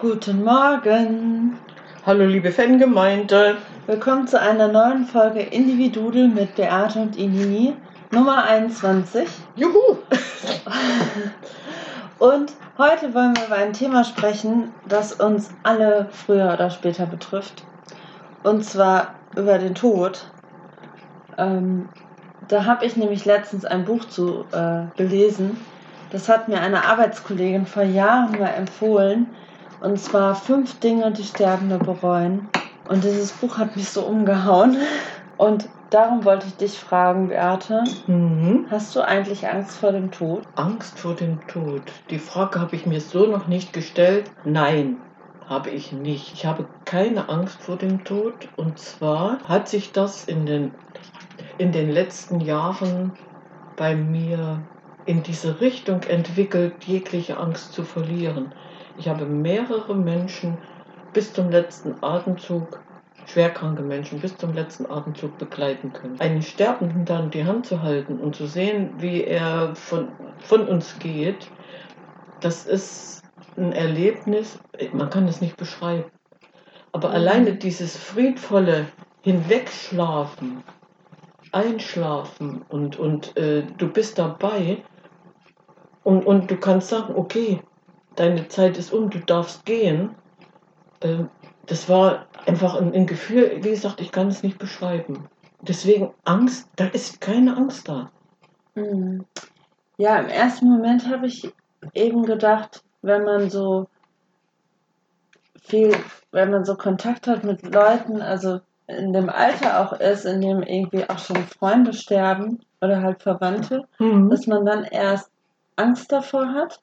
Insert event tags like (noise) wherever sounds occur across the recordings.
Guten Morgen. Hallo liebe Fangemeinde. Willkommen zu einer neuen Folge Individudel mit Beate und Inini, Nummer 21. Juhu! (laughs) Und heute wollen wir über ein Thema sprechen, das uns alle früher oder später betrifft. Und zwar über den Tod. Ähm, da habe ich nämlich letztens ein Buch zu äh, gelesen. Das hat mir eine Arbeitskollegin vor Jahren mal empfohlen. Und zwar fünf Dinge, die Sterbende bereuen. Und dieses Buch hat mich so umgehauen. Und darum wollte ich dich fragen, Beate. Mhm. Hast du eigentlich Angst vor dem Tod? Angst vor dem Tod. Die Frage habe ich mir so noch nicht gestellt. Nein, habe ich nicht. Ich habe keine Angst vor dem Tod. Und zwar hat sich das in den, in den letzten Jahren bei mir in diese Richtung entwickelt, jegliche Angst zu verlieren. Ich habe mehrere Menschen bis zum letzten Atemzug, schwerkranke Menschen bis zum letzten Atemzug begleiten können. Einen Sterbenden dann die Hand zu halten und zu sehen, wie er von, von uns geht, das ist ein Erlebnis, man kann es nicht beschreiben. Aber Mhm. alleine dieses friedvolle Hinwegschlafen, Einschlafen und, und äh, du bist dabei und, und du kannst sagen, okay, deine Zeit ist um, du darfst gehen. Äh, das war einfach ein, ein Gefühl, wie gesagt, ich kann es nicht beschreiben. Deswegen Angst, da ist keine Angst da. Hm. Ja, im ersten Moment habe ich eben gedacht, wenn man so viel, wenn man so Kontakt hat mit Leuten, also in dem Alter auch ist, in dem irgendwie auch schon Freunde sterben oder halt Verwandte, dass man dann erst Angst davor hat.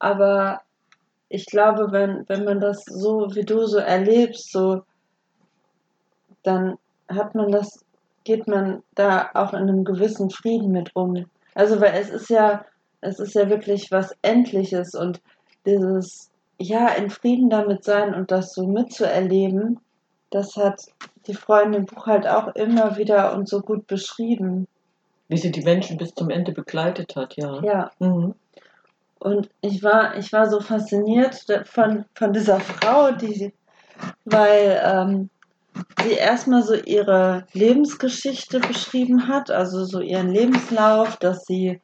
Aber ich glaube, wenn, wenn man das so wie du so erlebst, so, dann hat man das, geht man da auch in einem gewissen Frieden mit um. Also, weil es ist ja, es ist ja wirklich was Endliches und dieses, ja, in Frieden damit sein und das so mitzuerleben, das hat die Freundin im Buch halt auch immer wieder und so gut beschrieben. Wie sie die Menschen bis zum Ende begleitet hat, ja. Ja. Mhm. Und ich war, ich war so fasziniert von, von dieser Frau, die, weil ähm, sie erstmal so ihre Lebensgeschichte beschrieben hat, also so ihren Lebenslauf, dass sie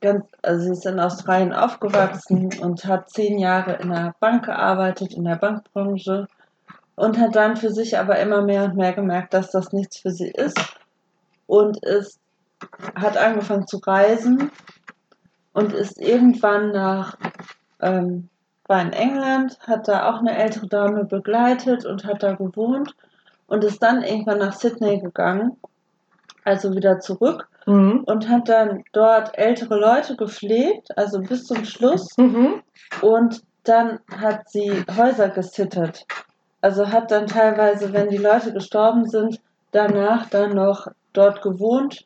ganz, also sie ist in Australien aufgewachsen und hat zehn Jahre in der Bank gearbeitet, in der Bankbranche und hat dann für sich aber immer mehr und mehr gemerkt, dass das nichts für sie ist und ist, hat angefangen zu reisen und ist irgendwann nach, ähm, war in England, hat da auch eine ältere Dame begleitet und hat da gewohnt und ist dann irgendwann nach Sydney gegangen, also wieder zurück Mhm. und hat dann dort ältere Leute gepflegt, also bis zum Schluss Mhm. und dann hat sie Häuser gesittet. Also hat dann teilweise, wenn die Leute gestorben sind, danach dann noch dort gewohnt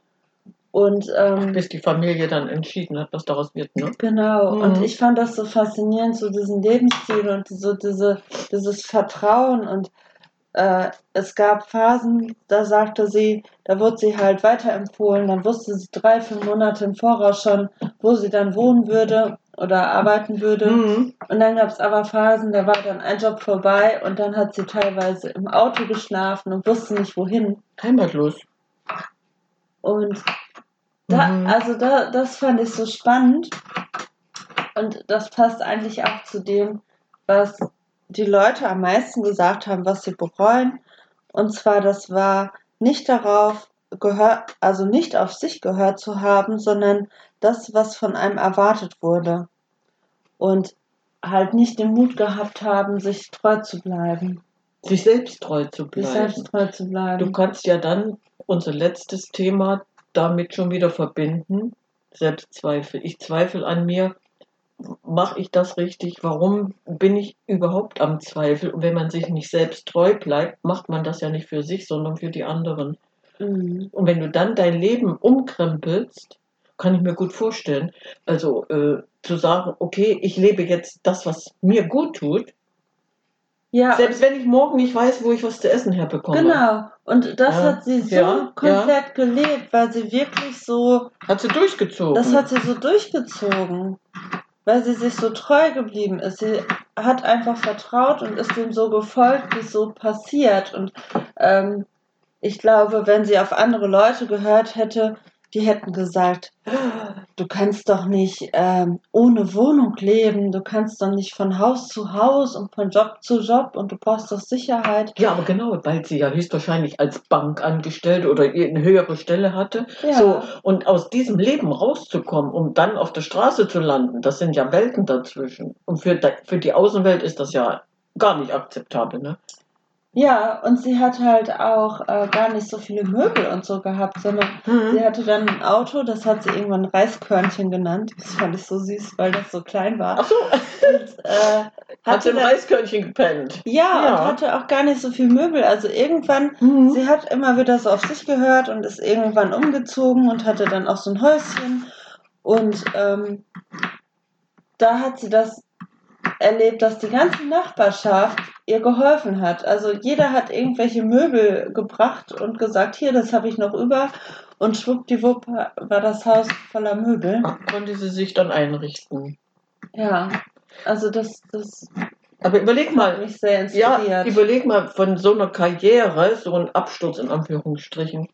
und ähm, Bis die Familie dann entschieden hat, was daraus wird, ne? Genau, Mhm. und ich fand das so faszinierend, so diesen Lebensstil und so diese, dieses Vertrauen. Und äh, es gab Phasen, da sagte sie, da wurde sie halt weiterempfohlen, dann wusste sie drei, fünf Monate im Voraus schon, wo sie dann wohnen würde oder arbeiten würde. Mhm. Und dann gab es aber Phasen, da war dann ein Job vorbei und dann hat sie teilweise im Auto geschlafen und wusste nicht wohin. Heimatlos. Und da, Mhm. also da, das fand ich so spannend. Und das passt eigentlich auch zu dem, was die Leute am meisten gesagt haben, was sie bereuen. Und zwar, das war nicht darauf gehört, also nicht auf sich gehört zu haben, sondern das, was von einem erwartet wurde. Und halt nicht den Mut gehabt haben, sich treu zu bleiben. Sich selbst treu zu Sich bleiben. selbst treu zu bleiben. Du kannst ja dann unser letztes Thema damit schon wieder verbinden. Selbstzweifel. Ich zweifle an mir. Mache ich das richtig? Warum bin ich überhaupt am Zweifel? Und wenn man sich nicht selbst treu bleibt, macht man das ja nicht für sich, sondern für die anderen. Mhm. Und wenn du dann dein Leben umkrempelst, kann ich mir gut vorstellen, also äh, zu sagen, okay, ich lebe jetzt das, was mir gut tut, Ja, selbst wenn ich morgen nicht weiß, wo ich was zu essen herbekomme. Genau. Und das Ja, hat sie so ja, komplett gelebt, weil sie wirklich so, Hat sie durchgezogen. das hat sie so durchgezogen. weil sie sich so treu geblieben ist. Sie hat einfach vertraut und ist dem so gefolgt, wie es so passiert. Und ähm, ich glaube, wenn sie auf andere Leute gehört hätte, die hätten gesagt, du kannst doch nicht ähm, ohne Wohnung leben, du kannst doch nicht von Haus zu Haus und von Job zu Job und du brauchst doch Sicherheit. Ja, aber genau, weil sie ja höchstwahrscheinlich als Bankangestellte oder eine höhere Stelle hatte. Ja. So, und aus diesem Leben rauszukommen, um dann auf der Straße zu landen, das sind ja Welten dazwischen. Und für, für die Außenwelt ist das ja gar nicht akzeptabel, ne? Ja, und sie hat halt auch äh, gar nicht so viele Möbel und so gehabt, sondern sie hatte dann ein Auto, das hat sie irgendwann Reiskörnchen genannt. Das fand ich so süß, weil das so klein war. Ach so, Und, äh, hat im Reiskörnchen gepennt. ja, Ja. und hatte auch gar nicht so viel Möbel. Also irgendwann, sie hat immer wieder so auf sich gehört und ist irgendwann umgezogen und hatte dann auch so ein Häuschen. Und ähm, da hat sie das erlebt, dass die ganze Nachbarschaft ihr geholfen hat. Also jeder hat irgendwelche Möbel gebracht und gesagt, hier, das habe ich noch über. Und schwuppdiwupp war das Haus voller Möbel. Konnte sie sich dann einrichten. Ja, also das, das Aber überleg hat mal, mich sehr ja, überleg mal von so einer Karriere, so ein Absturz in Anführungsstrichen.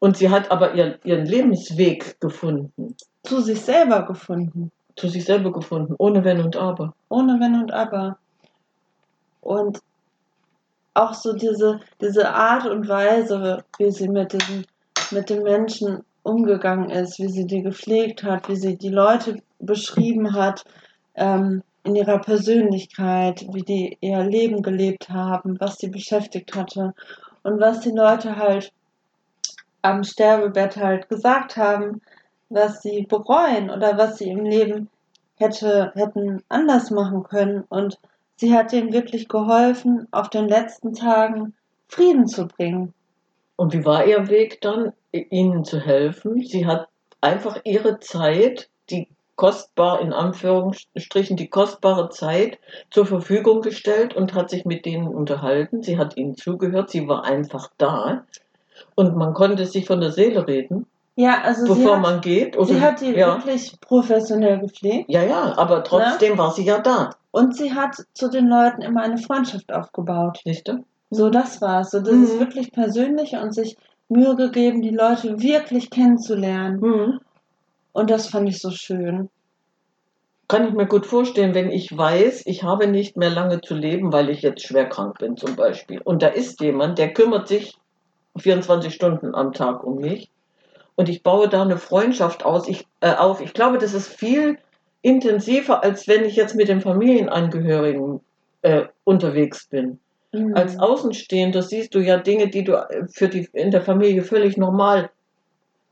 Und sie hat aber ihren, ihren Lebensweg gefunden, Zu sich selber gefunden. Zu sich selber gefunden, ohne Wenn und Aber. Ohne Wenn und Aber. Und auch so diese, diese Art und Weise, wie sie mit, diesen, mit den Menschen umgegangen ist, wie sie die gepflegt hat, wie sie die Leute beschrieben hat, ähm, in ihrer Persönlichkeit, wie die ihr Leben gelebt haben, was sie beschäftigt hatte und was die Leute halt am Sterbebett halt gesagt haben, was sie bereuen oder was sie im Leben hätte, hätten anders machen können. Und sie hat ihnen wirklich geholfen, auf den letzten Tagen Frieden zu bringen. Und wie war ihr Weg dann, ihnen zu helfen? Sie hat einfach ihre Zeit, die kostbar, in Anführungsstrichen, die kostbare Zeit zur Verfügung gestellt und hat sich mit denen unterhalten. Sie hat ihnen zugehört, sie war einfach da. Und man konnte sich von der Seele reden, Ja, also sie bevor hat, man geht. Oder, sie hat die ja, wirklich professionell gepflegt ja, ja, aber trotzdem war sie ja da. und sie hat zu den Leuten immer eine Freundschaft aufgebaut. Siehst du? So, das war's. So, das ist Mhm. wirklich persönlich und sich Mühe gegeben, die Leute wirklich kennenzulernen. Mhm. Und das fand ich so schön. Kann ich mir gut vorstellen, wenn ich weiß, ich habe nicht mehr lange zu leben, weil ich jetzt schwer krank bin zum Beispiel. Und da ist jemand, der kümmert sich 24 Stunden am Tag um mich. Und ich baue da eine Freundschaft aus, ich, äh, auf. Ich glaube, das ist viel intensiver, als wenn ich jetzt mit den Familienangehörigen äh, unterwegs bin. Mhm. Als Außenstehender siehst du ja Dinge, die du äh, für die, in der Familie völlig normal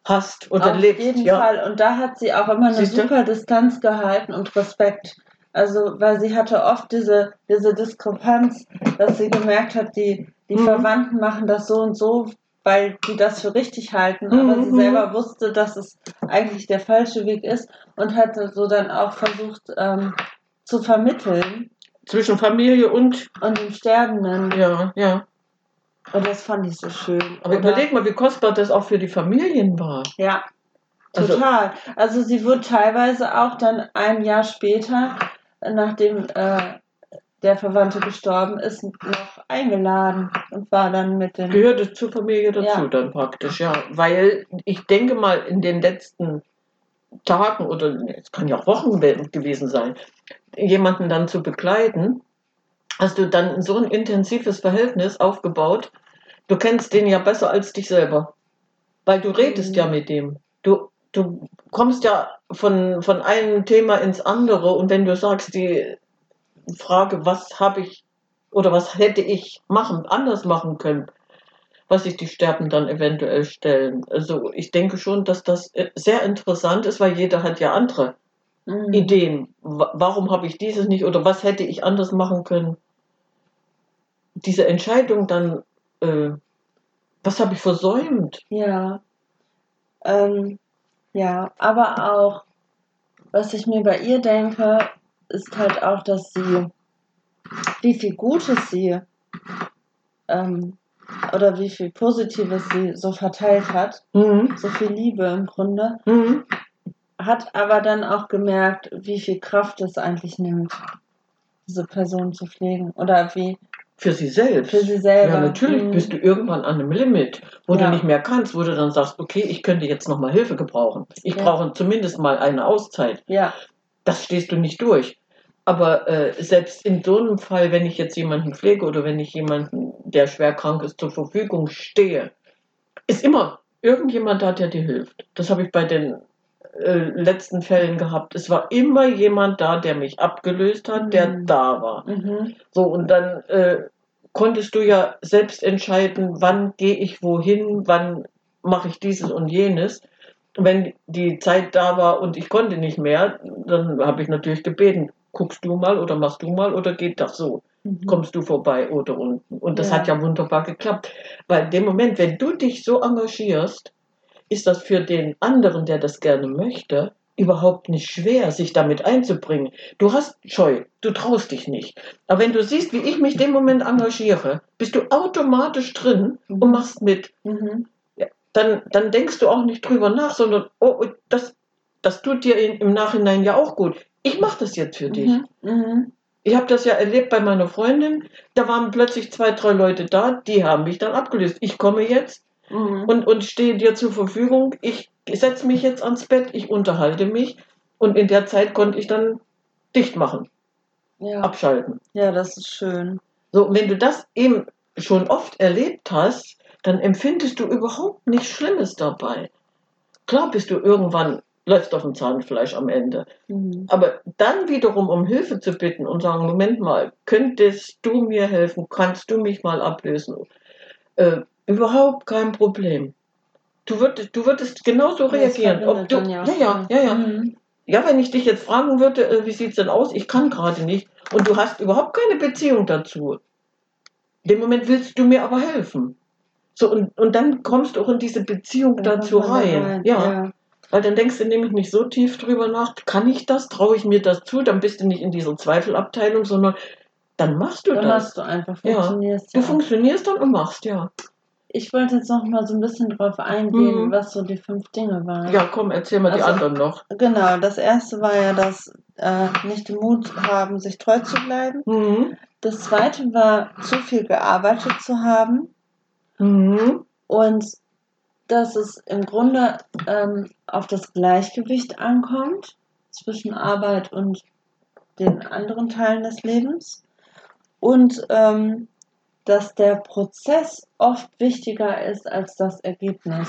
hast oder Auf lebst. jeden ja. Fall. Und da hat sie auch immer eine Siehste? super Distanz gehalten und Respekt. Also, weil sie hatte oft diese, diese Diskrepanz, dass sie gemerkt hat, die, die Mhm. Verwandten machen das so und so, weil die das für richtig halten. Aber sie Mhm. selber wusste, dass es eigentlich der falsche Weg ist und hatte so dann auch versucht ähm, zu vermitteln Zwischen Familie und, und dem Sterbenden. ja, ja. Und das fand ich so schön. Aber Oder- überleg mal, wie kostbar das auch für die Familien war. Ja, Also- total. Also, sie wurde teilweise auch dann ein Jahr später, nachdem äh, der Verwandte gestorben ist, noch eingeladen und war dann mit den. Gehörte zur Familie dazu Ja. dann praktisch, ja. Weil ich denke mal, in den letzten Tagen oder es kann ja auch Wochen we- gewesen sein, jemanden dann zu begleiten, hast du dann so ein intensives Verhältnis aufgebaut. Du kennst den ja besser als dich selber. Weil du redest Mhm. ja mit dem. Du, du kommst ja von, von einem Thema ins andere und wenn du sagst, die Frage, was habe ich oder was hätte ich machen, anders machen können, was sich die Sterben dann eventuell stellen. Also ich denke schon, dass das äh, sehr interessant ist, weil jeder hat ja andere Mhm. Ideen. Wa- Warum habe ich dieses nicht oder was hätte ich anders machen können? Diese Entscheidung dann, äh, was habe ich versäumt? Ja. Ähm, ja, aber auch, was ich mir bei ihr denke, ist halt auch, dass sie, wie viel Gutes sie ähm, oder wie viel Positives sie so verteilt hat, Mhm. so viel Liebe im Grunde, Mhm. hat aber dann auch gemerkt, wie viel Kraft es eigentlich nimmt, diese Person zu pflegen. Oder wie Für sie selbst. für sie selber. Ja, natürlich Mhm. bist du irgendwann an einem Limit, wo Ja. du nicht mehr kannst, wo du dann sagst, okay, ich könnte jetzt nochmal Hilfe gebrauchen. Ich Ja. brauche zumindest mal eine Auszeit. Ja, Das stehst du nicht durch. Aber äh, selbst in so einem Fall, wenn ich jetzt jemanden pflege oder wenn ich jemanden, der schwer krank ist, zur Verfügung stehe, ist immer irgendjemand da, der dir hilft. Das habe ich bei den äh, letzten Fällen gehabt. Es war immer jemand da, der mich abgelöst hat, der Mhm. da war. mhm. So, und dann äh, konntest du ja selbst entscheiden, wann gehe ich wohin, wann mache ich dieses und jenes. Und wenn die Zeit da war und ich konnte nicht mehr, dann habe ich natürlich gebeten, guckst du mal oder machst du mal oder geht das so? Mhm. Kommst du vorbei oder unten? Und das Ja. hat ja wunderbar geklappt. Weil in dem Moment, wenn du dich so engagierst, ist das für den anderen, der das gerne möchte, überhaupt nicht schwer, sich damit einzubringen. Du hast Scheu, du traust dich nicht. Aber wenn du siehst, wie ich mich dem Moment engagiere, bist du automatisch drin und Mhm. machst mit. Mhm. Dann, dann denkst du auch nicht drüber nach, sondern, oh, oh, das, das tut dir in, im Nachhinein ja auch gut. Ich mache das jetzt für dich. Mhm. Mhm. Ich habe das ja erlebt bei meiner Freundin. Da waren plötzlich zwei, drei Leute da, die haben mich dann abgelöst. Ich komme jetzt Mhm. und, und stehe dir zur Verfügung. Ich setze mich jetzt ans Bett, ich unterhalte mich und in der Zeit konnte ich dann dicht machen, ja. abschalten. ja, das ist schön. So, wenn du das eben schon oft erlebt hast, dann empfindest du überhaupt nichts Schlimmes dabei. Klar bist du irgendwann, läufst auf dem Zahnfleisch am Ende. Mhm. Aber dann wiederum um Hilfe zu bitten und sagen, Moment mal, könntest du mir helfen? Kannst du mich mal ablösen? Äh, überhaupt kein Problem. Du würdest, du würdest genauso reagieren. Ob du, dann ja ja, ja, ja, ja. Mhm. Ja, wenn ich dich jetzt fragen würde, äh, wie sieht's denn aus? Ich kann gerade nicht. Und du hast überhaupt keine Beziehung dazu. In dem Moment willst du mir aber helfen. So, und, und dann kommst du auch in diese Beziehung Dann dazu da rein. Ja. ja. Weil dann denkst du nämlich nicht so tief drüber nach, kann ich das, traue ich mir das zu, dann bist du nicht in dieser Zweifelabteilung, sondern dann machst du Dann das. machst du einfach, Ja. funktionierst Du ja. funktionierst dann und machst, ja. Ich wollte jetzt noch mal so ein bisschen drauf eingehen, Mhm. was so die fünf Dinge waren. Ja, komm, erzähl mal die Also- anderen noch. Genau, das erste war ja das äh, nicht den Mut haben, sich treu zu bleiben. Mhm. Das zweite war, zu viel gearbeitet zu haben. Mhm. Und dass es im Grunde ähm, auf das Gleichgewicht ankommt zwischen Arbeit und den anderen Teilen des Lebens. Und ähm, dass der Prozess oft wichtiger ist als das Ergebnis.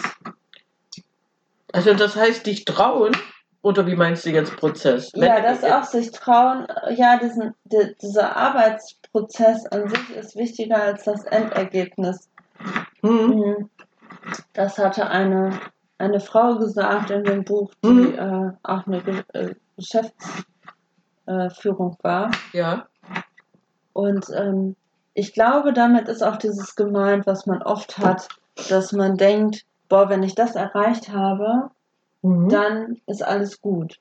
Also das heißt, dich trauen, oder wie meinst du jetzt Prozess? Ja, das auch sich trauen, ja, diesen, di- dieser Arbeitsprozess an sich ist wichtiger als das Endergebnis. Mhm. Mhm. Das hatte eine, eine Frau gesagt in dem Buch, die Mhm. äh, auch eine Ge äh, Geschäftsführung war. Ja. Und ähm, ich glaube, damit ist auch dieses gemeint, was man oft hat, dass man denkt, boah, wenn ich das erreicht habe, Mhm. dann ist alles gut.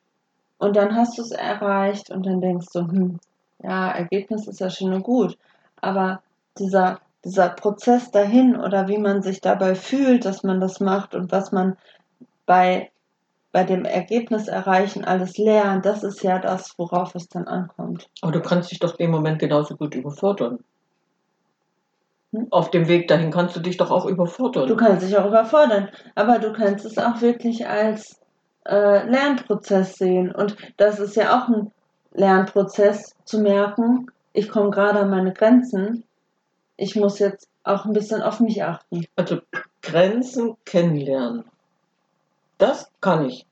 Und dann hast du es erreicht und dann denkst du, hm, ja, Ergebnis ist ja schön und gut. Aber dieser, dieser Prozess dahin oder wie man sich dabei fühlt, dass man das macht und was man bei, bei dem Ergebnis erreichen alles lernt, das ist ja das, worauf es dann ankommt. Aber du kannst dich doch im Moment genauso gut überfordern. Hm? Auf dem Weg dahin kannst du dich doch auch überfordern. Du kannst dich auch überfordern, aber du kannst es auch wirklich als äh, Lernprozess sehen. Und das ist ja auch ein Lernprozess zu merken, ich komme gerade an meine Grenzen. Ich muss jetzt auch ein bisschen auf mich achten. Also Grenzen kennenlernen. Das kann ich.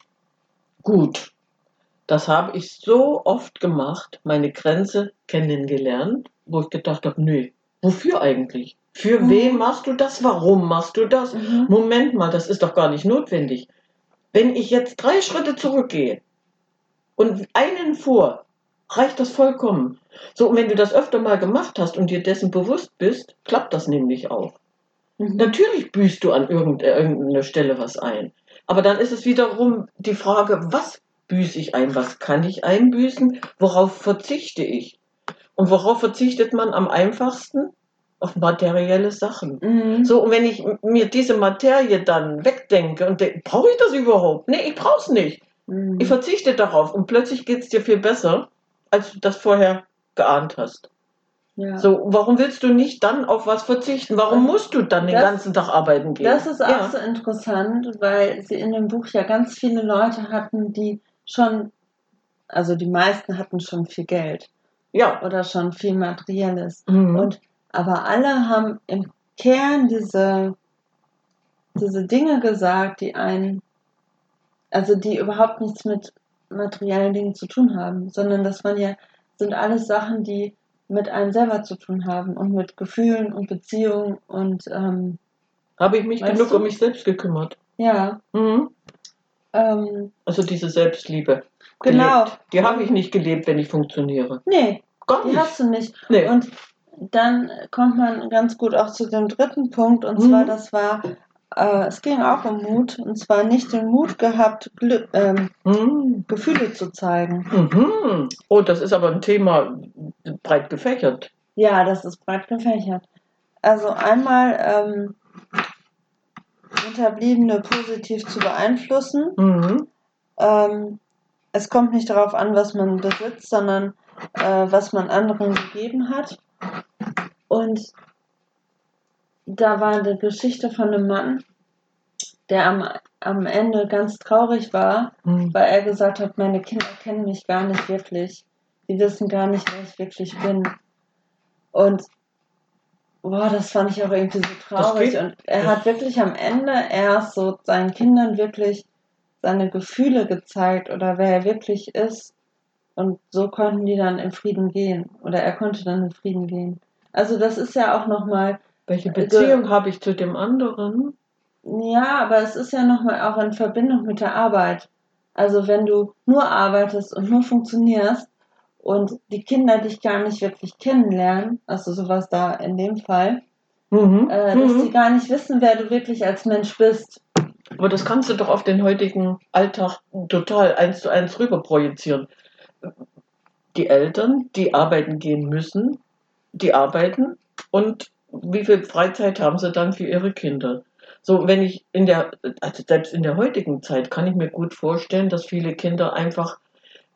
Gut. Das habe ich so oft gemacht, meine Grenze kennengelernt, wo ich gedacht habe, nee, wofür eigentlich? Für Mhm. wen machst du das? Warum machst du das? Moment mal, das ist doch gar nicht notwendig. Wenn ich jetzt drei Schritte zurückgehe und einen vor, reicht das vollkommen. So, und wenn du das öfter mal gemacht hast und dir dessen bewusst bist, klappt das nämlich auch. Mhm. Natürlich büßt du an irgende- irgendeiner Stelle was ein. Aber dann ist es wiederum die Frage, was büße ich ein? Was kann ich einbüßen? Worauf verzichte ich? Und worauf verzichtet man am einfachsten? Auf materielle Sachen. Mhm. So, und wenn ich mir diese Materie dann wegdenke und denke, brauche ich das überhaupt? Nee, ich brauche es nicht. Mhm. Ich verzichte darauf und plötzlich geht es dir viel besser, als du das vorher geahnt hast. ja. So, warum willst du nicht dann auf was verzichten? Warum musst du dann den das- ganzen Tag arbeiten gehen? Das ist auch ja. so interessant, weil sie in dem Buch ja ganz viele Leute hatten, die schon, also die meisten hatten schon viel Geld Ja. oder schon viel Materielles. Mhm. Und aber alle haben im Kern diese, diese Dinge gesagt, die einen, also die überhaupt nichts mit materiellen Dingen zu tun haben, sondern das waren ja, sind alles Sachen, die mit einem selber zu tun haben und mit Gefühlen und Beziehungen und ähm, Habe ich mich genug du? um mich selbst gekümmert. ja, Mhm. ähm, Also diese Selbstliebe. genau. Gelebt. Die habe ich nicht gelebt, wenn ich funktioniere. Nee, Gar die nicht. hast du nicht. Nee. Und dann kommt man ganz gut auch zu dem dritten Punkt, und Mhm. zwar, das war, äh, es ging auch um Mut, und zwar nicht den Mut gehabt, Glück, ähm, Mhm. Gefühle zu zeigen. Mhm. Oh, das ist aber ein Thema breit gefächert. Ja, das ist breit gefächert. Also einmal ähm, Hinterbliebene positiv zu beeinflussen. Mhm. Ähm, es kommt nicht darauf an, was man besitzt, sondern äh, was man anderen gegeben hat. Und da war eine Geschichte von einem Mann, der am, am Ende ganz traurig war, Mhm. weil er gesagt hat, meine Kinder kennen mich gar nicht wirklich. Die wissen gar nicht, wer ich wirklich bin. Und boah, das fand ich auch irgendwie so traurig. Und er hat wirklich am Ende erst so seinen Kindern wirklich seine Gefühle gezeigt oder wer er wirklich ist. Und so konnten die dann in Frieden gehen. Oder er konnte dann in Frieden gehen. Also das ist ja auch nochmal, Welche Also- Beziehung habe ich zu dem anderen? ja, aber es ist ja nochmal auch in Verbindung mit der Arbeit. Also wenn du nur arbeitest und nur funktionierst und die Kinder dich gar nicht wirklich kennenlernen, also sowas da in dem Fall, Mhm. äh, dass Mhm. sie gar nicht wissen, wer du wirklich als Mensch bist. Aber das kannst du doch auf den heutigen Alltag total eins zu eins rüber projizieren. Die Eltern, die arbeiten gehen müssen, die arbeiten und wie viel Freizeit haben sie dann für ihre Kinder? So, wenn ich in der, also selbst in der heutigen Zeit kann ich mir gut vorstellen, dass viele Kinder einfach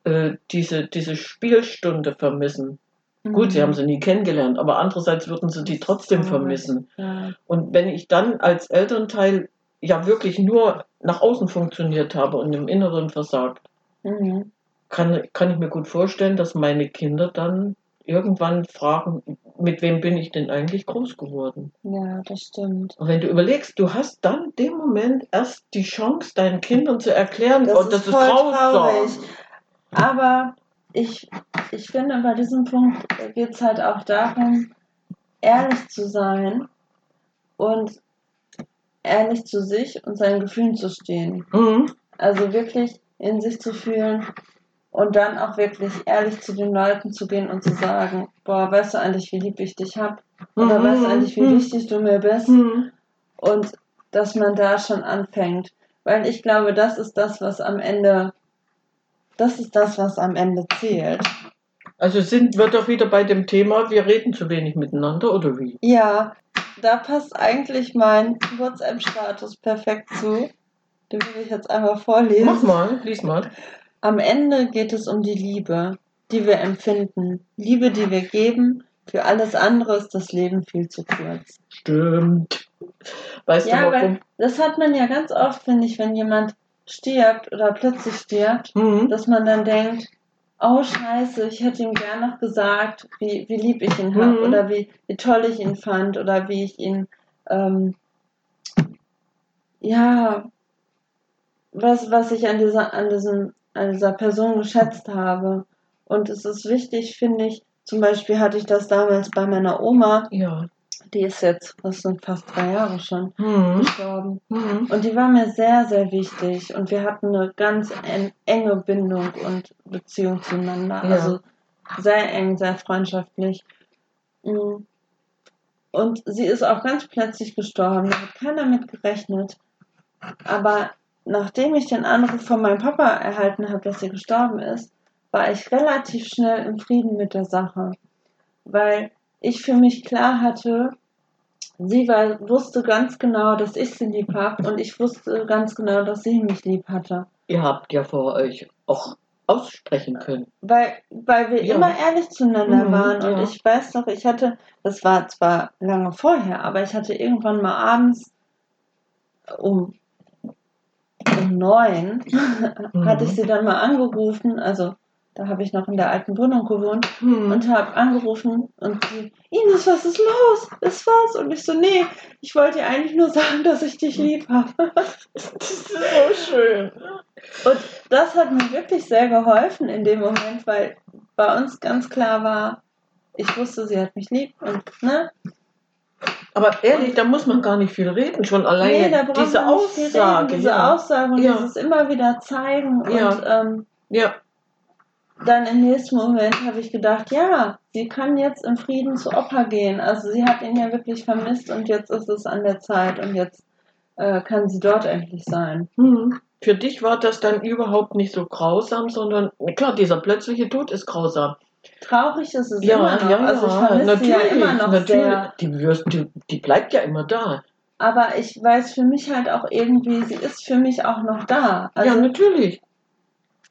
äh, diese, diese Spielstunde vermissen. Gut, sie haben sie nie kennengelernt, aber andererseits würden sie die trotzdem vermissen. Ja. Und wenn ich dann als Elternteil ja wirklich nur nach außen funktioniert habe und im Inneren versagt, Mhm. kann, kann ich mir gut vorstellen, dass meine Kinder dann irgendwann fragen, mit wem bin ich denn eigentlich groß geworden? ja, das stimmt. Und wenn du überlegst, du hast dann dem Moment erst die Chance, deinen Kindern zu erklären, Das oh, ist das ist traurig. Aber ich, ich finde, bei diesem Punkt geht es halt auch darum, ehrlich zu sein und ehrlich zu sich und seinen Gefühlen zu stehen. Mhm. Also wirklich in sich zu fühlen und dann auch wirklich ehrlich zu den Leuten zu gehen und zu sagen, boah, weißt du eigentlich, wie lieb ich dich hab? Oder Mhm. weißt du eigentlich, wie Mhm. wichtig du mir bist? Mhm. Und dass man da schon anfängt. Weil ich glaube, das ist das, was am Ende, das ist das, was am Ende zählt. Also sind wir doch wieder bei dem Thema, wir reden zu wenig miteinander, oder wie? Ja, da passt eigentlich mein WhatsApp-Status perfekt zu. Den will ich jetzt einmal vorlesen. Mach mal, lies mal. Am Ende geht es um die Liebe, die wir empfinden. Liebe, die wir geben. Für alles andere ist das Leben viel zu kurz. Stimmt. Weißt Ja, du warum? weil das hat man ja ganz oft, finde ich, wenn jemand stirbt oder plötzlich stirbt, Mhm. dass man dann denkt, oh scheiße, ich hätte ihm gern noch gesagt, wie, wie lieb ich ihn habe Mhm. oder wie, wie toll ich ihn fand oder wie ich ihn, ähm, ja, was, was ich an dieser, an diesem, dieser Person geschätzt habe. Und es ist wichtig, finde ich, zum Beispiel hatte ich das damals bei meiner Oma, Ja. die ist jetzt, das sind fast drei Jahre schon, Mhm. gestorben. Mhm. Und die war mir sehr, sehr wichtig. Und wir hatten eine ganz en enge Bindung und Beziehung zueinander. Ja. Also sehr eng, sehr freundschaftlich. Mm. Und sie ist auch ganz plötzlich gestorben. Da hat keiner mit gerechnet. Aber nachdem ich den Anruf von meinem Papa erhalten habe, dass sie gestorben ist, war ich relativ schnell im Frieden mit der Sache. Weil ich für mich klar hatte, sie war, wusste ganz genau, dass ich sie lieb habe und ich wusste ganz genau, dass sie mich lieb hatte. Ihr habt ja vor euch auch aussprechen können. Weil, weil wir Ja. immer ehrlich zueinander Mhm, waren. Und ja. ich weiß noch, ich hatte, das war zwar lange vorher, aber ich hatte irgendwann mal abends um, um neun, hatte ich sie dann mal angerufen. Also da habe ich noch in der alten Wohnung gewohnt Hm. und habe angerufen und sie, Ines, was ist los? Ist was? Und ich so, nee, ich wollte dir eigentlich nur sagen, dass ich dich lieb habe. Das ist so schön. Und das hat mir wirklich sehr geholfen in dem Moment, weil bei uns ganz klar war, ich wusste, sie hat mich lieb und ne? Aber ehrlich, da muss man gar nicht viel reden. Schon alleine nee, diese viel reden, Aussage. diese ja. Aussage und Ja. dieses immer wieder zeigen Ja. und ähm, ja, dann im nächsten Moment habe ich gedacht, ja, sie kann jetzt im Frieden zu Opa gehen. Also sie hat ihn ja wirklich vermisst und jetzt ist es an der Zeit und jetzt äh, kann sie dort endlich sein. Hm. Für dich war das dann überhaupt nicht so grausam, sondern klar, dieser plötzliche Tod ist grausam. Traurig ist es Ja, immer noch. ja, also ich ja, vermisse ja immer noch natürlich. sehr. Die, die, die bleibt ja immer da. Aber ich weiß für mich halt auch irgendwie, sie ist für mich auch noch da. Also ja, natürlich.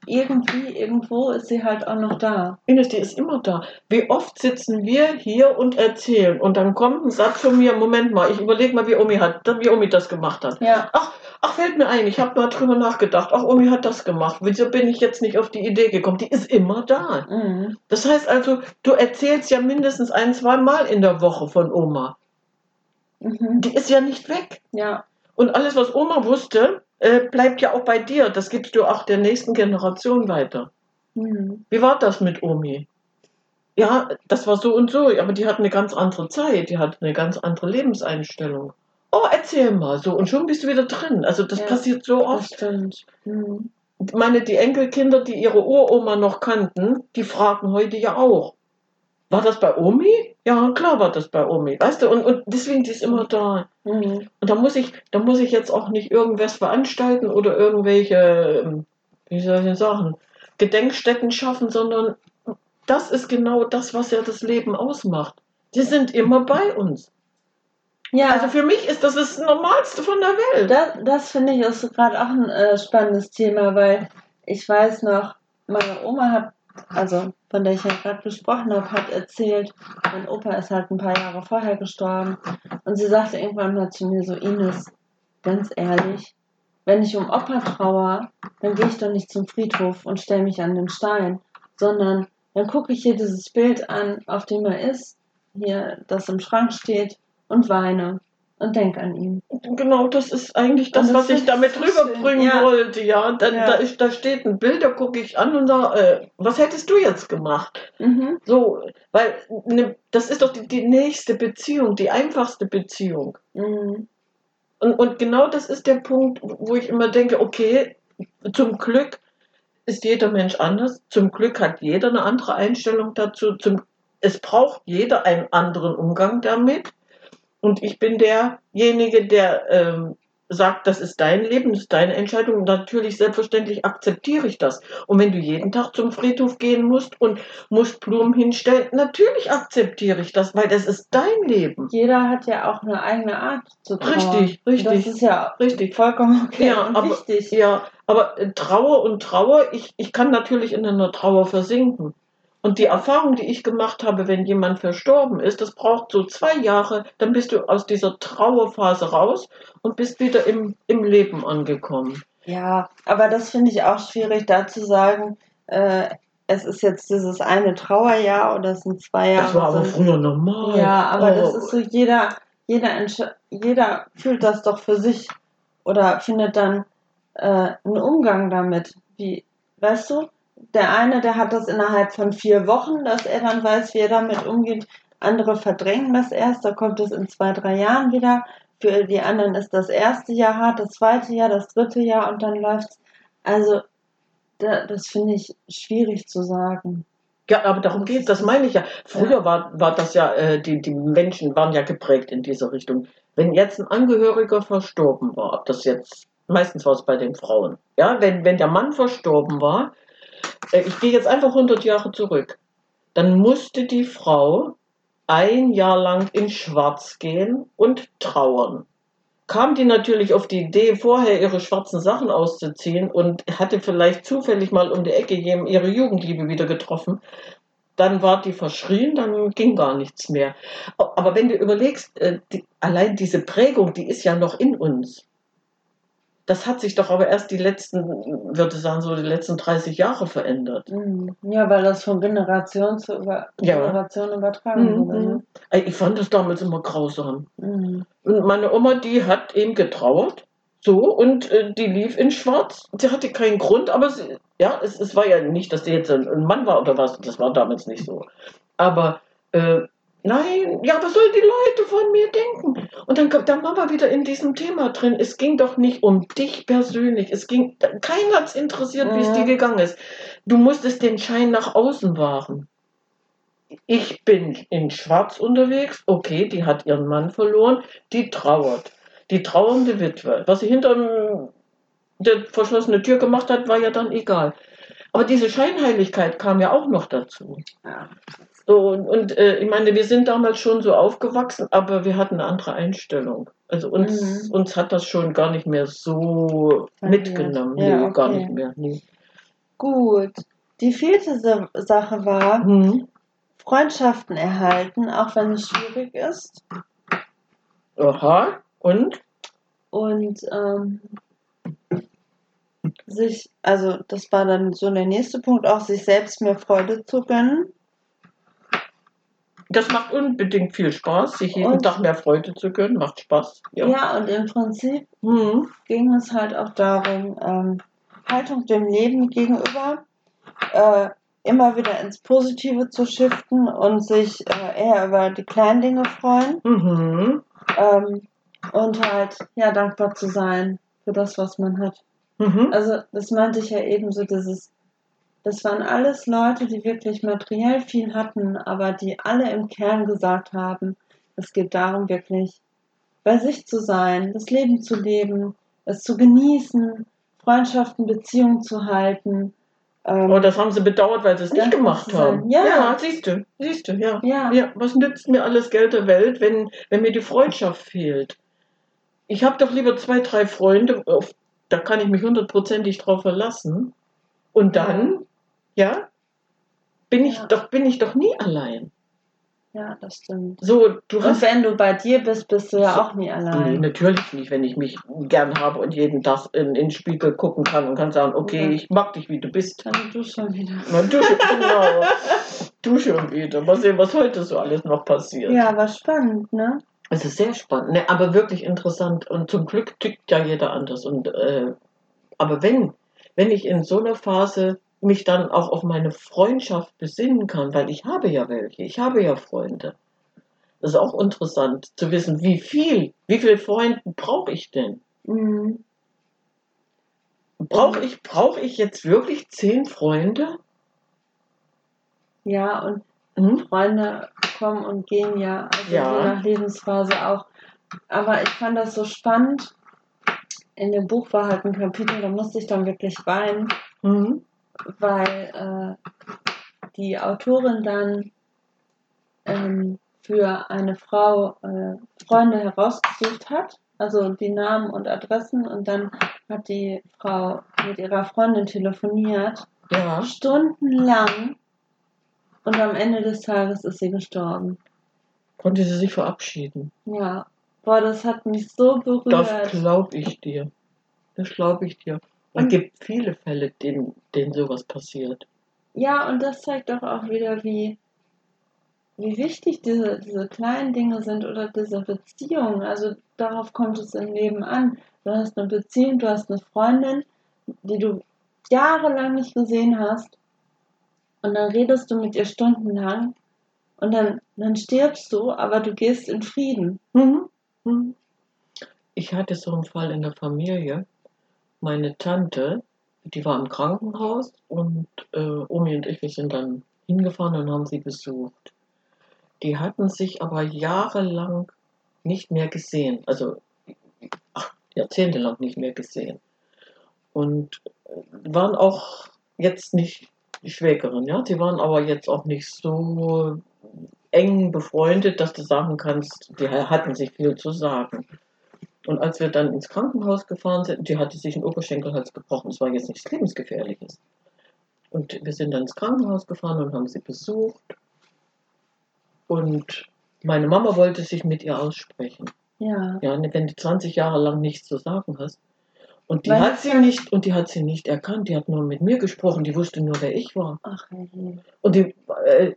irgendwie, irgendwo ist sie halt auch noch da. Ines, die ist immer da. Wie oft sitzen wir hier und erzählen und dann kommt ein Satz von mir, Moment mal, ich überlege mal, wie Omi, hat, wie Omi das gemacht hat. Ja, Ach, ach, fällt mir ein, ich habe mal drüber nachgedacht. Ach, Omi hat das gemacht. Wieso bin ich jetzt nicht auf die Idee gekommen? Die ist immer da. mhm. Das heißt also, du erzählst ja mindestens ein, zwei Mal in der Woche von Oma. Mhm. Die ist ja nicht weg. ja, Und alles, was Oma wusste, äh, bleibt ja auch bei dir. Das gibst du auch der nächsten Generation weiter. mhm. Wie war das mit Omi? Ja, das war so und so, aber die hat eine ganz andere Zeit, die hat eine ganz andere Lebenseinstellung. Oh, erzähl mal so und schon bist du wieder drin. Also das Ja. passiert so oft. Ich meine, die Enkelkinder, die ihre Uroma noch kannten, die fragen heute ja auch. War das bei Omi? Ja, klar war das bei Omi. Weißt du, und, und deswegen, die ist immer da. Mhm. Und da muss ich, da muss ich jetzt auch nicht irgendwas veranstalten oder irgendwelche, ähm, wie soll ich denn sagen, Gedenkstätten schaffen, sondern das ist genau das, was ja das Leben ausmacht. Die sind immer bei uns. Ja, Also für mich ist das das Normalste von der Welt. das, das finde ich ist gerade auch ein äh, spannendes Thema, weil ich weiß noch, meine Oma hat, also von der ich ja gerade gesprochen habe, hat erzählt, mein Opa ist halt ein paar Jahre vorher gestorben und sie sagte irgendwann mal zu mir so, Ines, ganz ehrlich, wenn ich um Opa trauer, dann gehe ich doch nicht zum Friedhof und stelle mich an den Stein, sondern dann gucke ich hier dieses Bild an, auf dem er ist, hier, das im Schrank steht und weine und denke an ihn. Genau, das ist eigentlich das, das was ich damit so rüberbringen ja. wollte. Ja, dann, Ja. Da, ist, da steht ein Bild, da gucke ich an und da, äh, was hättest du jetzt gemacht? Mhm. So, weil ne, das ist doch die, die nächste Beziehung, die einfachste Beziehung. Mhm. Und, und genau das ist der Punkt, wo ich immer denke, okay, zum Glück ist jeder Mensch anders. Zum Glück hat jeder eine andere Einstellung dazu. Zum, es braucht jeder einen anderen Umgang damit. Und ich bin derjenige, der ähm, sagt, das ist dein Leben, das ist deine Entscheidung. Und natürlich, selbstverständlich akzeptiere ich das. Und wenn du jeden Tag zum Friedhof gehen musst und musst Blumen hinstellen, natürlich akzeptiere ich das, weil das ist dein Leben. Jeder hat ja auch eine eigene Art zu trauern. Richtig, richtig. Das ist ja Richtig. vollkommen okay Ja, und aber- wichtig. Ja, aber äh, Trauer und Trauer, ich, ich kann natürlich in einer Trauer versinken. Und die Erfahrung, die ich gemacht habe, wenn jemand verstorben ist, das braucht so zwei Jahre, dann bist du aus dieser Trauerphase raus und bist wieder im, im Leben angekommen. Ja, aber das finde ich auch schwierig, da zu sagen, äh, es ist jetzt dieses eine Trauerjahr oder es sind zwei Jahre. Das war aber früher normal. Ja, aber das Oh, ist so, jeder, jeder, jeder fühlt das doch für sich oder findet dann äh, einen Umgang damit. Wie, weißt du, der eine, der hat das innerhalb von vier Wochen, dass er dann weiß, wie er damit umgeht. Andere verdrängen das erst, da kommt es in zwei, drei Jahren wieder. Für die anderen ist das erste Jahr hart, das zweite Jahr, das dritte Jahr und dann läuft's. Also, da, das finde ich schwierig zu sagen. Ja, aber darum geht es, das meine ich ja. Früher war, war das ja, äh, die, die Menschen waren ja geprägt in diese Richtung. Wenn jetzt ein Angehöriger verstorben war, ob das jetzt, meistens war es bei den Frauen, ja, wenn, wenn der Mann verstorben war, ich gehe jetzt einfach 100 Jahre zurück, dann musste die Frau ein Jahr lang in Schwarz gehen und trauern. Kam die natürlich auf die Idee, vorher ihre schwarzen Sachen auszuziehen und hatte vielleicht zufällig mal um die Ecke ihre Jugendliebe wieder getroffen, dann war die verschrien, dann ging gar nichts mehr. Aber wenn du überlegst, äh, allein diese Prägung, die ist ja noch in uns. Das hat sich doch aber erst die letzten, würde ich sagen, so die letzten 30 Jahre verändert. Mhm. Ja, weil das von Generation zu über Ja. Generation übertragen wurde. Ne? Ich fand das damals immer grausam. Mhm. Und meine Oma, die hat eben getrauert. So, und äh, die lief in schwarz. Sie hatte keinen Grund, aber sie, ja, es, es war ja nicht, dass sie jetzt ein, ein Mann war oder was. Das war damals nicht so. Aber äh, nein, ja, was sollen die Leute von mir denken? Und dann kommt der Mama wieder in diesem Thema drin. Es ging doch nicht um dich persönlich. Es ging, keiner hat es interessiert, wie es dir gegangen ist. Du musstest den Schein nach außen wahren. Ich bin in Schwarz unterwegs. Okay, die hat ihren Mann verloren. Die trauert. Die trauernde Witwe. Was sie hinter der verschlossene Tür gemacht hat, war ja dann egal. Aber diese Scheinheiligkeit kam ja auch noch dazu. Ja. So, und und äh, ich meine, wir sind damals schon so aufgewachsen, aber wir hatten eine andere Einstellung. Also uns, Mhm. uns hat das schon gar nicht mehr so Tangiert. mitgenommen. Ja, nee, gar okay. nicht mehr. Nee. Gut. Die vierte Sa- Sache war, Mhm. Freundschaften erhalten, auch wenn es schwierig ist. Aha. Und? Und ähm, sich, also das war dann so der nächste Punkt, auch sich selbst mehr Freude zu gönnen. Das macht unbedingt viel Spaß, sich jeden Und- Tag mehr Freude zu gönnen. Macht Spaß. Ja, und im Prinzip Mhm. ging es halt auch darum, ähm, Haltung dem Leben gegenüber äh, immer wieder ins Positive zu shiften und sich äh, eher über die kleinen Dinge freuen Mhm. ähm, und halt ja dankbar zu sein für das, was man hat. Mhm. Also das meinte ich ja eben so, dieses, das waren alles Leute, die wirklich materiell viel hatten, aber die alle im Kern gesagt haben, es geht darum wirklich bei sich zu sein, das Leben zu leben, es zu genießen, Freundschaften, Beziehungen zu halten. Ähm, Oh, das haben sie bedauert, weil sie es nicht gemacht haben. Ja. siehst du, siehst du, ja. ja, Ja, was nützt mir alles Geld der Welt, wenn, wenn mir die Freundschaft fehlt? Ich habe doch lieber zwei, drei Freunde, auf, da kann ich mich hundertprozentig drauf verlassen. Und dann, ja, bin ich Ja. doch, bin ich doch nie allein. ja, das stimmt. So, du Und wenn du bei dir bist, bist du ja So. auch nie Nee, allein. natürlich nicht, wenn ich mich gern habe und jeden Tag in, in den Spiegel gucken kann und kann sagen, okay, Ja. ich mag dich, wie du bist. Dann du schon wieder. (laughs) Na, du, schon- genau. du schon wieder. Mal sehen, was heute so alles noch passiert. Ja, aber spannend, ne? Es ist sehr spannend, ne, aber wirklich interessant. Und zum Glück tickt ja jeder anders. Und, äh, aber wenn, wenn ich in so einer Phase mich dann auch auf meine Freundschaft besinnen kann, weil ich habe ja welche, ich habe ja Freunde. Das ist auch interessant zu wissen, wie viel, wie viele Freunde brauche ich denn? Mhm. Brauche ich, brauche ich jetzt wirklich zehn Freunde? Ja, und Hm? Freunde kommen und gehen ja, also Ja. je nach Lebensphase auch. Aber ich fand das so spannend. In dem Buch war halt ein Kapitel, da musste ich dann wirklich weinen, Mhm. Weil äh, die Autorin dann ähm, für eine Frau äh, Freunde herausgesucht hat, also die Namen und Adressen, und dann hat die Frau mit ihrer Freundin telefoniert, Ja. stundenlang, und am Ende des Tages ist sie gestorben. Konnte sie sich verabschieden? Ja, boah, das hat mich so Das berührt. glaube ich dir. Das glaube ich dir. Und es gibt viele Fälle, denen, denen sowas passiert. Ja, und das zeigt doch auch wieder, wie, wie wichtig diese, diese kleinen Dinge sind oder diese Beziehungen. Also darauf kommt es im Leben an. Du hast eine Beziehung, du hast eine Freundin, die du jahrelang nicht gesehen hast. Und dann redest du mit ihr stundenlang. Und dann, dann stirbst du, aber du gehst in Frieden. Mhm. Mhm. Ich hatte so einen Fall in der Familie. Meine Tante, die war im Krankenhaus und äh, Omi und ich, wir sind dann hingefahren und haben sie besucht. Die hatten sich aber jahrelang nicht mehr gesehen. Also ach, jahrzehntelang nicht mehr gesehen. Und äh, waren auch jetzt nicht die Schwägerin, ja. Die waren aber jetzt auch nicht so eng befreundet, dass du sagen kannst, die hatten sich viel zu sagen. Und als wir dann ins Krankenhaus gefahren sind, die hatte sich einen Oberschenkelhals gebrochen. Es war jetzt nichts Lebensgefährliches. Und wir sind dann ins Krankenhaus gefahren und haben sie besucht. Und meine Mama wollte sich mit ihr aussprechen. Ja. Ja, wenn du 20 Jahre lang nichts zu sagen hast. Und die Weil hat sie nicht, und die hat sie nicht erkannt. Die hat nur mit mir gesprochen. Die wusste nur, wer ich war. Ach, hey. Und die, äh,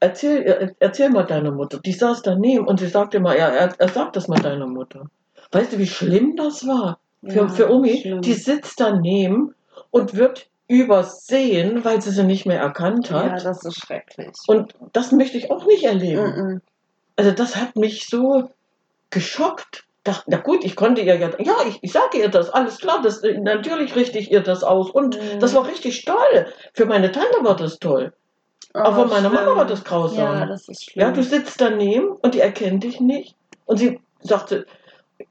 erzähl, äh, erzähl mal deiner Mutter. Die saß daneben und sie sagte mal, ja, er, er sagt das mal deiner Mutter. Weißt du, wie schlimm das war für, Ja, für Omi? schlimm. Die sitzt daneben und wird übersehen, weil sie sie nicht mehr erkannt Ja, hat. das ist schrecklich. und das möchte ich auch nicht erleben. Mhm. Also das hat mich so geschockt. Dachte, na gut, ich konnte ihr ja, ja, ich, ich sage ihr das, alles klar, das, natürlich richte ich ihr das aus. Und Mhm. das war richtig toll. Für meine Tante war das toll. Aber Oh, von meiner Mama war das grausam. Ja, das ist schlimm. Ja, du sitzt daneben und die erkennt dich nicht. Und sie sagte,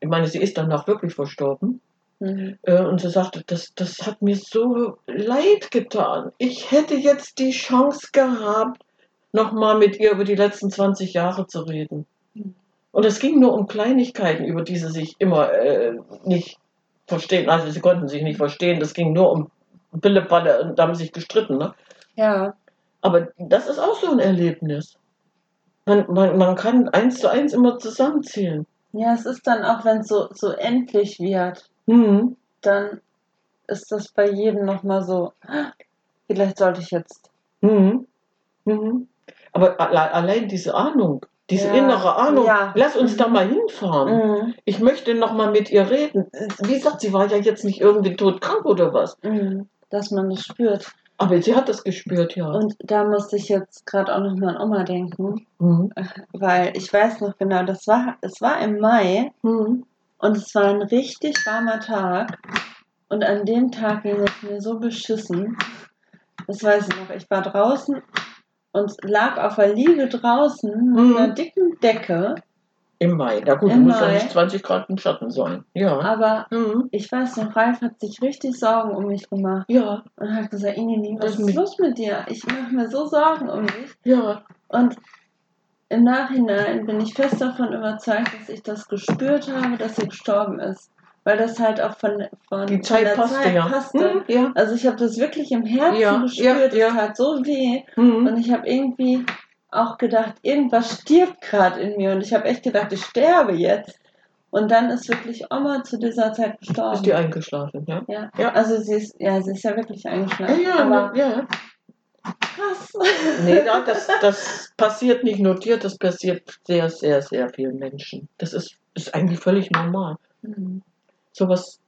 ich meine, sie ist danach wirklich verstorben. Mhm. Äh, Und sie sagte, das, das hat mir so leid getan. Ich hätte jetzt die Chance gehabt, nochmal mit ihr über die letzten 20 Jahre zu reden. Mhm. Und es ging nur um Kleinigkeiten, über die sie sich immer äh, nicht verstehen. Also sie konnten sich nicht verstehen. Das ging nur um Billeballe und da haben sie sich gestritten. Ne? Ja, Aber das ist auch so ein Erlebnis. Man, man, man kann eins zu eins immer zusammenzählen. Ja, es ist dann auch, wenn es so, so endlich wird, Mhm. dann ist das bei jedem nochmal so, "Ah, vielleicht sollte ich jetzt. Mhm. Mhm. Aber alle, allein diese Ahnung, diese Ja. innere Ahnung, Ja. lass uns Mhm. da mal hinfahren. Mhm. Ich möchte noch mal mit ihr reden. Wie gesagt, sie war ja jetzt nicht irgendwie todkrank oder was. Mhm. Dass man das spürt. Aber sie hat das gespürt, ja. Und da musste ich jetzt gerade auch nochmal an Oma denken, Mhm. weil ich weiß noch genau, das war, es war im Mai Mhm. und es war ein richtig warmer Tag. Und an dem Tag ging es mir so beschissen. Das weiß ich noch. Ich war draußen und lag auf der Liege draußen mit Mhm. einer dicken Decke. Im Mai. Na gut, Im muss ja Mai. nicht 20 Grad im Schatten sein. Ja. Aber Mhm. ich weiß noch, Ralf hat sich richtig Sorgen um mich gemacht Ja, und hat gesagt, Inini, Das was ist mit- los mit dir? Ich mache mir so Sorgen um dich. ja. Und im Nachhinein bin ich fest davon überzeugt, dass ich das gespürt habe, dass sie gestorben ist. Weil das halt auch von, von, Die von Zeit der passte Zeit ja. passte. Mhm. Ja. Also ich habe das wirklich im Herzen Ja, gespürt. ja, ja. Es tat so weh. Mhm. Und ich habe irgendwie auch gedacht, irgendwas stirbt gerade in mir. Und ich habe echt gedacht, ich sterbe jetzt. Und dann ist wirklich Oma zu dieser Zeit gestorben. Ist die eingeschlafen, ja? ja. Ja. Also sie ist, ja, sie ist ja wirklich eingeschlafen. ja, aber ja. krass. Nee, da- (laughs) das, das passiert nicht nur dir, das passiert sehr, sehr, sehr vielen Menschen. Das ist, ist eigentlich völlig normal. Mhm. Sowas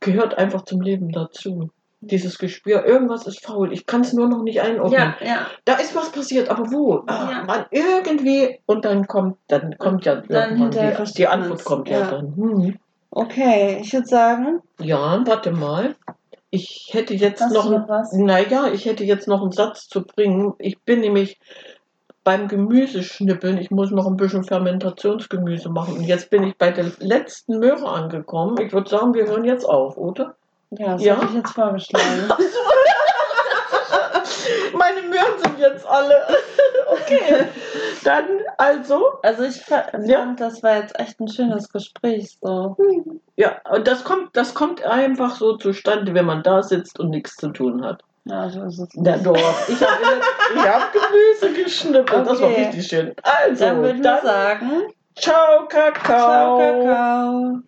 gehört einfach zum Leben dazu. Dieses Gespür, irgendwas ist faul, ich kann es nur noch nicht einordnen. Ja, ja. Da ist was passiert, aber wo? Ah, Ja. man, irgendwie, und dann kommt, dann kommt ja dann die, die Antwort kommt ja, dann. Hm. Okay, ich würde sagen, Ja, warte mal. Ich hätte jetzt Hast noch, noch naja, ich hätte jetzt noch einen Satz zu bringen. Ich bin nämlich beim Gemüseschnippeln, ich muss noch ein bisschen Fermentationsgemüse machen. Und jetzt bin ich bei der letzten Möhre angekommen. Ich würde sagen, wir hören jetzt auf, oder? Ja, das Ja? hätte ich jetzt vorgeschlagen. (laughs) Meine Möhren sind jetzt alle. (laughs) Okay. Dann also. Also ich fa- fand, Ja. das war jetzt echt ein schönes Gespräch. So. Ja, und das kommt, das kommt einfach so zustande, wenn man da sitzt und nichts zu tun hat. Ja, so ist es Der nicht. Dorf. Ich habe hab (laughs) Gemüse geschnippelt. Das war Okay. richtig schön. Also, Dann würden wir sagen, ciao, Kakao. ciao, Kakao.